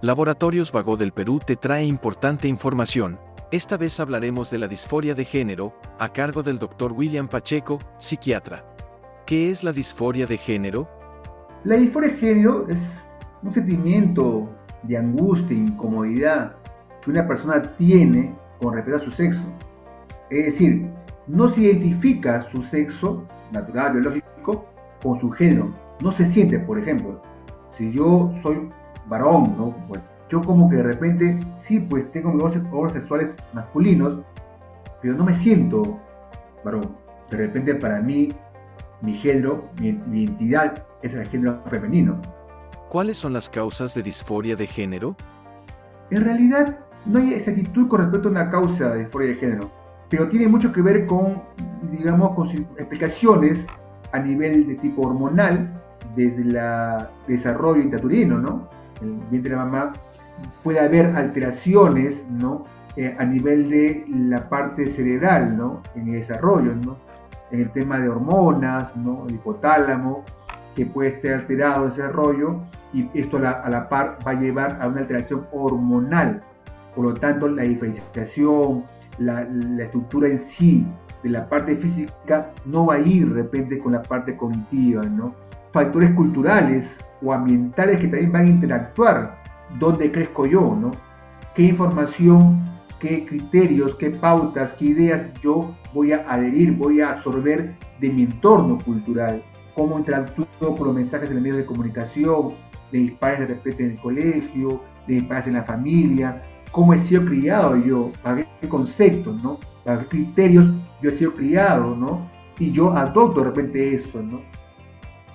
Laboratorios Vago del Perú te trae importante información. Esta vez hablaremos de la disforia de género, a cargo del Dr. William Pacheco, psiquiatra. ¿Qué es la disforia de género? La disforia de género es un sentimiento de angustia e incomodidad que una persona tiene con respecto a su sexo. Es decir, no se identifica su sexo natural, biológico, con su género. No se siente, por ejemplo, si yo soy varón, ¿no? Pues yo como que de repente, sí, pues tengo mis órganos sexuales masculinos, pero no me siento varón. De repente para mí, mi género, mi, mi identidad es el género femenino. ¿Cuáles son las causas de disforia de género? En realidad, no hay exactitud con respecto a una causa de disforia de género, pero tiene mucho que ver con, digamos, con explicaciones a nivel de tipo hormonal desde el desarrollo intraturino, ¿no? El vientre de la mamá, puede haber alteraciones ¿no? Eh, a nivel de la parte cerebral ¿no? en el desarrollo, ¿no? en el tema de hormonas, ¿no? el hipotálamo, que puede estar alterado ese desarrollo y esto a la, par va a llevar a una alteración hormonal. Por lo tanto, la diferenciación, la, la estructura en sí de la parte física no va a ir de repente con la parte cognitiva, ¿no? Factores culturales o ambientales que también van a interactuar. ¿Dónde crezco yo? ¿no? ¿Qué información, qué criterios, qué pautas, qué ideas yo voy a adherir, voy a absorber de mi entorno cultural? ¿Cómo interactúo con los mensajes en los medios de comunicación, de mis padres de repente en el colegio, de mis padres en la familia? ¿Cómo he sido criado yo? ¿Para qué conceptos, no? ¿Para qué criterios yo he sido criado, no? Y yo adopto de repente eso, ¿no?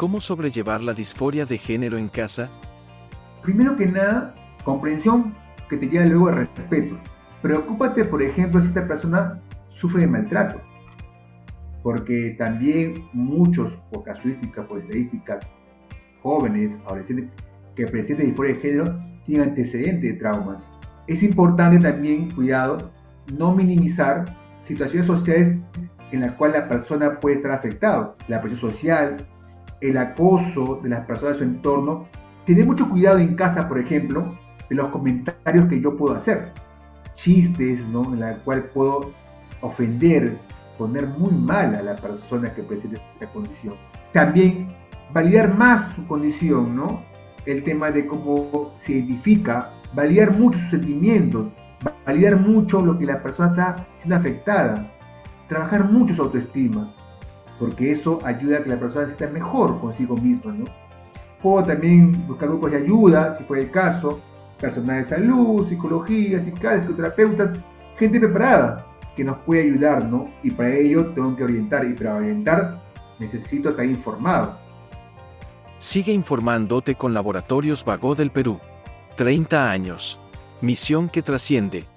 ¿Cómo sobrellevar la disforia de género en casa? Primero que nada, comprensión que te lleva luego al respeto. Preocúpate, por ejemplo, si esta persona sufre de maltrato. Porque también muchos, por casuística, por estadística, jóvenes, adolescentes que presenten disforia de género tienen antecedentes de traumas. Es importante también, cuidado, no minimizar situaciones sociales en las cuales la persona puede estar afectada. La presión social, el acoso de las personas de su entorno, tener mucho cuidado en casa, por ejemplo, de los comentarios que yo puedo hacer. Chistes, ¿no? En la cual puedo ofender, poner muy mal a la persona que presenta esta condición. También validar más su condición, ¿no? El tema de cómo se identifica, validar mucho sus sentimientos, validar mucho lo que la persona está siendo afectada, trabajar mucho su autoestima porque eso ayuda a que la persona sienta mejor consigo misma, ¿no? Puedo también buscar grupos de ayuda, si fuera el caso, personal de salud, psicología, psicólogos, psicoterapeutas, gente preparada que nos puede ayudar, ¿no? Y para ello tengo que orientar, y para orientar necesito estar informado. Sigue informándote con Laboratorios Vago del Perú. 30 años. Misión que trasciende.